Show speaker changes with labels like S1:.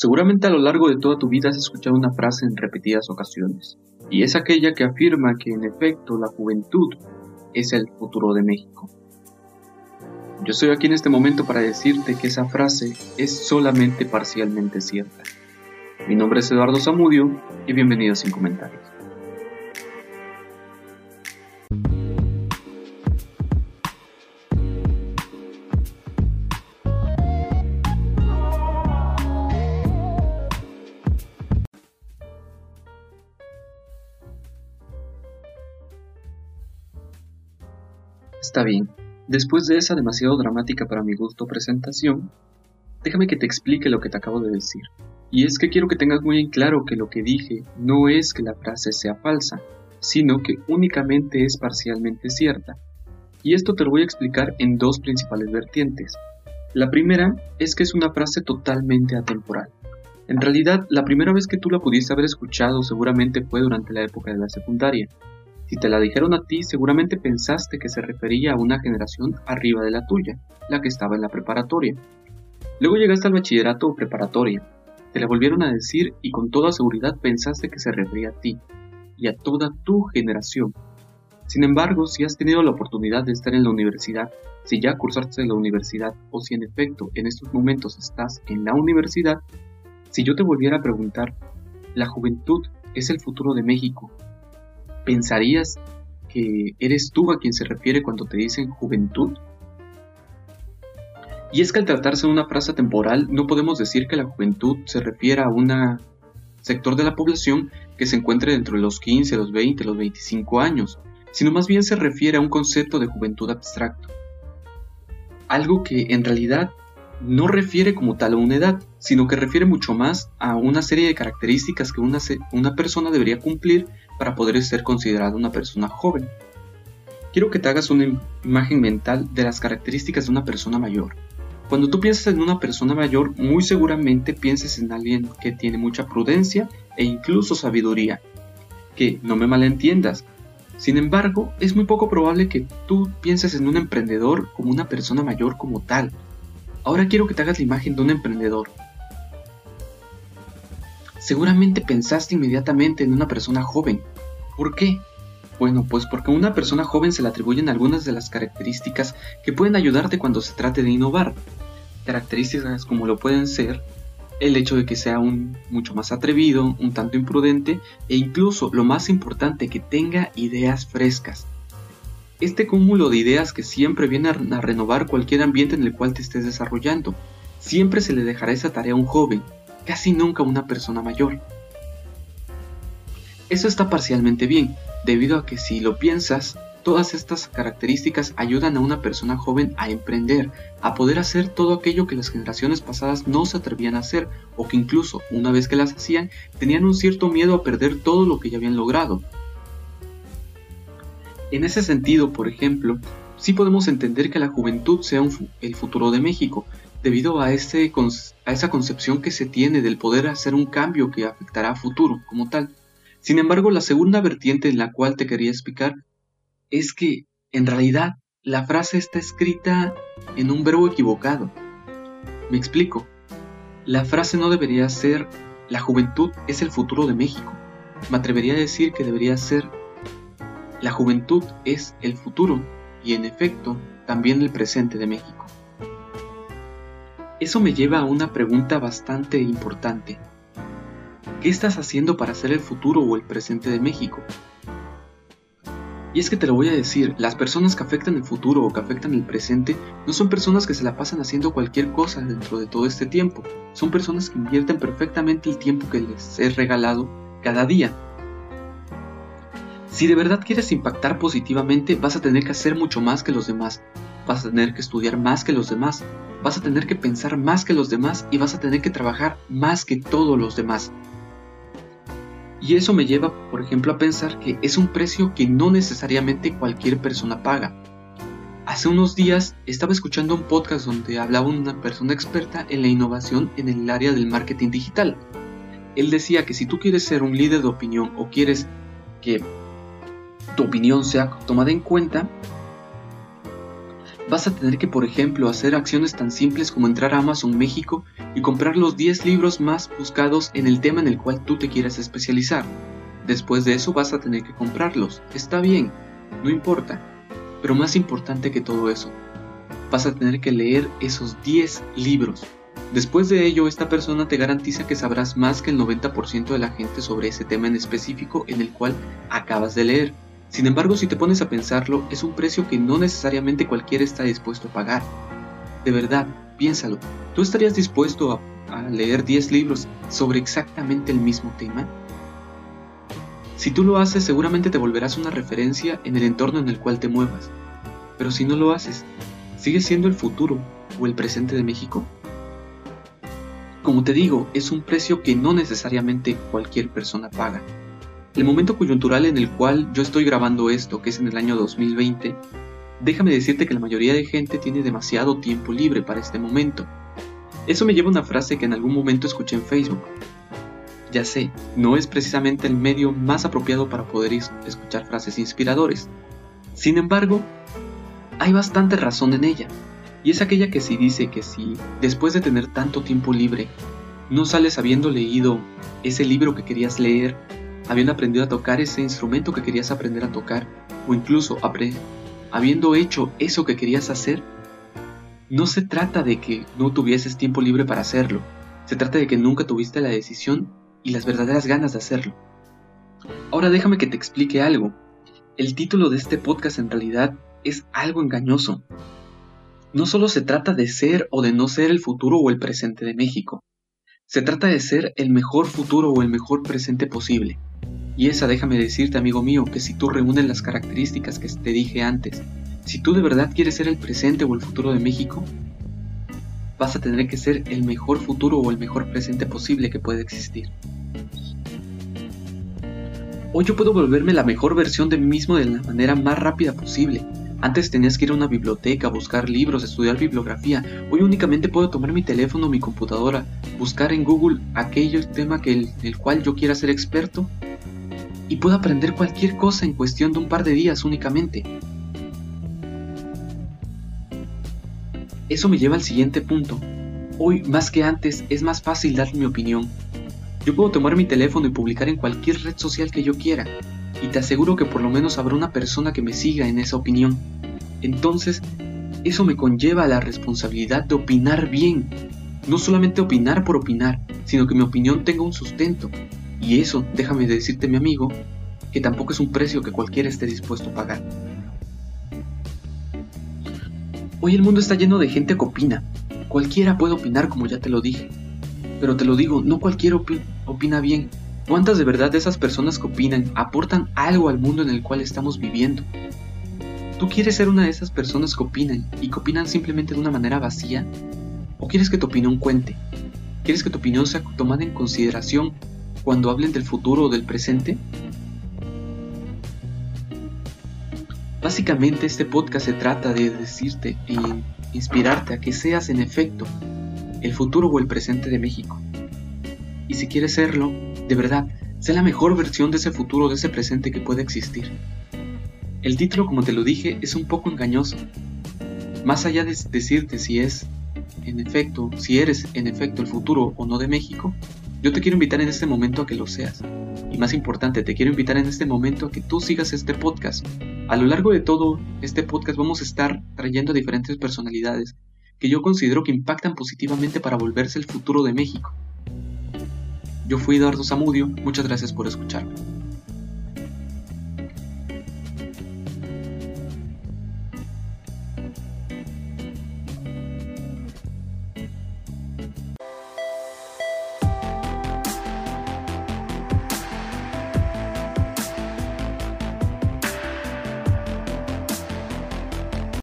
S1: Seguramente a lo largo de toda tu vida has escuchado una frase en repetidas ocasiones, y es aquella que afirma que en efecto la juventud es el futuro de México. Yo estoy aquí en este momento para decirte que esa frase es solamente parcialmente cierta. Mi nombre es Eduardo Zamudio y bienvenido Sin Comentarios. Está bien, después de esa demasiado dramática para mi gusto presentación, déjame que te explique lo que te acabo de decir. Y es que quiero que tengas muy en claro que lo que dije no es que la frase sea falsa, sino que únicamente es parcialmente cierta. Y esto te lo voy a explicar en dos principales vertientes. La primera es que es una frase totalmente atemporal. En realidad, la primera vez que tú la pudiste haber escuchado seguramente fue durante la época de la secundaria, si te la dijeron a ti, seguramente pensaste que se refería a una generación arriba de la tuya, la que estaba en la preparatoria. Luego llegaste al bachillerato o preparatoria, te la volvieron a decir y con toda seguridad pensaste que se refería a ti y a toda tu generación. Sin embargo, si has tenido la oportunidad de estar en la universidad, si ya cursaste en la universidad o si en efecto en estos momentos estás en la universidad, si yo te volviera a preguntar, la juventud es el futuro de México, ¿pensarías que eres tú a quien se refiere cuando te dicen juventud? Y es que al tratarse de una frase temporal, no podemos decir que la juventud se refiera a un sector de la población que se encuentre dentro de los 15, los 20, los 25 años, sino más bien se refiere a un concepto de juventud abstracto. Algo que en realidad no refiere como tal a una edad, sino que refiere mucho más a una serie de características que una, una persona debería cumplir para poder ser considerada una persona joven. Quiero que te hagas una imagen mental de las características de una persona mayor. Cuando tú piensas en una persona mayor, muy seguramente pienses en alguien que tiene mucha prudencia e incluso sabiduría. Que no me malentiendas. Sin embargo, es muy poco probable que tú pienses en un emprendedor como una persona mayor como tal. Ahora quiero que te hagas la imagen de un emprendedor. Seguramente pensaste inmediatamente en una persona joven. ¿Por qué? Bueno, pues porque a una persona joven se le atribuyen algunas de las características que pueden ayudarte cuando se trate de innovar. Características como lo pueden ser el hecho de que sea un mucho más atrevido, un tanto imprudente e incluso lo más importante que tenga ideas frescas. Este cúmulo de ideas que siempre viene a renovar cualquier ambiente en el cual te estés desarrollando. Siempre se le dejará esa tarea a un joven, casi nunca una persona mayor. Eso está parcialmente bien, debido a que si lo piensas, todas estas características ayudan a una persona joven a emprender, a poder hacer todo aquello que las generaciones pasadas no se atrevían a hacer, o que incluso, una vez que las hacían, tenían un cierto miedo a perder todo lo que ya habían logrado. En ese sentido, por ejemplo, sí podemos entender que la juventud sea el futuro de México, debido a, a esa concepción que se tiene del poder hacer un cambio que afectará a futuro como tal. Sin embargo, la segunda vertiente en la cual te quería explicar es que, en realidad, la frase está escrita en un verbo equivocado. Me explico. La frase no debería ser la juventud es el futuro de México. Me atrevería a decir que debería ser la juventud es el futuro y en efecto también el presente de México. Eso me lleva a una pregunta bastante importante. ¿Qué estás haciendo para ser el futuro o el presente de México? Y es que te lo voy a decir, las personas que afectan el futuro o que afectan el presente no son personas que se la pasan haciendo cualquier cosa dentro de todo este tiempo, son personas que invierten perfectamente el tiempo que les es regalado cada día. Si de verdad quieres impactar positivamente, vas a tener que hacer mucho más que los demás, vas a tener que estudiar más que los demás, vas a tener que pensar más que los demás y vas a tener que trabajar más que todos los demás. Y eso me lleva, por ejemplo, a pensar que es un precio que no necesariamente cualquier persona paga. Hace unos días estaba escuchando un podcast donde hablaba una persona experta en la innovación en el área del marketing digital. Él decía que si tú quieres ser un líder de opinión o quieres que tu opinión sea tomada en cuenta, vas a tener que, por ejemplo, hacer acciones tan simples como entrar a Amazon México y comprar los 10 libros más buscados en el tema en el cual tú te quieras especializar. Después de eso vas a tener que comprarlos. Está bien, no importa. Pero más importante que todo eso, vas a tener que leer esos 10 libros. Después de ello, esta persona te garantiza que sabrás más que el 90% de la gente sobre ese tema en específico en el cual acabas de leer. Sin embargo, si te pones a pensarlo, es un precio que no necesariamente cualquiera está dispuesto a pagar. De verdad, piénsalo, ¿tú estarías dispuesto a, leer 10 libros sobre exactamente el mismo tema? Si tú lo haces, seguramente te volverás una referencia en el entorno en el cual te muevas. Pero si no lo haces, ¿sigue siendo el futuro o el presente de México? Como te digo, es un precio que no necesariamente cualquier persona paga. El momento coyuntural en el cual yo estoy grabando esto, que es en el año 2020, déjame decirte que la mayoría de gente tiene demasiado tiempo libre para este momento. Eso me lleva a una frase que en algún momento escuché en Facebook. Ya sé, no es precisamente el medio más apropiado para poder escuchar frases inspiradores. Sin embargo, hay bastante razón en ella. Y es aquella que si dice que si, después de tener tanto tiempo libre, no sales habiendo leído ese libro que querías leer habiendo aprendido a tocar ese instrumento que querías aprender a tocar, o incluso habiendo hecho eso que querías hacer, no se trata de que no tuvieses tiempo libre para hacerlo, se trata de que nunca tuviste la decisión y las verdaderas ganas de hacerlo. Ahora déjame que te explique algo. El título de este podcast en realidad es algo engañoso. No solo se trata de ser o de no ser el futuro o el presente de México. Se trata de ser el mejor futuro o el mejor presente posible. Y esa déjame decirte, amigo mío, que si tú reúnes las características que te dije antes, si tú de verdad quieres ser el presente o el futuro de México, vas a tener que ser el mejor futuro o el mejor presente posible que puede existir. Hoy yo puedo volverme la mejor versión de mí mismo de la manera más rápida posible. Antes tenías que ir a una biblioteca, buscar libros, estudiar bibliografía. Hoy únicamente puedo tomar mi teléfono o mi computadora, buscar en Google aquello tema que el cual yo quiera ser experto y puedo aprender cualquier cosa en cuestión de un par de días únicamente. Eso me lleva al siguiente punto. Hoy, más que antes, es más fácil dar mi opinión. Yo puedo tomar mi teléfono y publicar en cualquier red social que yo quiera, y te aseguro que por lo menos habrá una persona que me siga en esa opinión. Entonces, eso me conlleva la responsabilidad de opinar bien. No solamente opinar por opinar, sino que mi opinión tenga un sustento, y eso, déjame decirte mi amigo, que tampoco es un precio que cualquiera esté dispuesto a pagar. Hoy el mundo está lleno de gente que opina. Cualquiera puede opinar como ya te lo dije. Pero te lo digo, no cualquiera opina bien. ¿Cuántas de verdad de esas personas que opinan aportan algo al mundo en el cual estamos viviendo? ¿Tú quieres ser una de esas personas que opinan y que opinan simplemente de una manera vacía? ¿O quieres que tu opinión cuente? ¿Quieres que tu opinión sea tomada en consideración cuando hablen del futuro o del presente? Básicamente este podcast se trata de decirte e inspirarte a que seas en efecto el futuro o el presente de México. Y si quieres serlo, de verdad, sé la mejor versión de ese futuro o de ese presente que puede existir. El título, como te lo dije, es un poco engañoso. Más allá de decirte si es, en efecto, si eres en efecto el futuro o no de México, yo te quiero invitar en este momento a que lo seas. Y más importante, te quiero invitar en este momento a que tú sigas este podcast. A lo largo de todo este podcast vamos a estar trayendo diferentes personalidades que yo considero que impactan positivamente para volverse el futuro de México. Yo fui Eduardo Zamudio, muchas gracias por escucharme.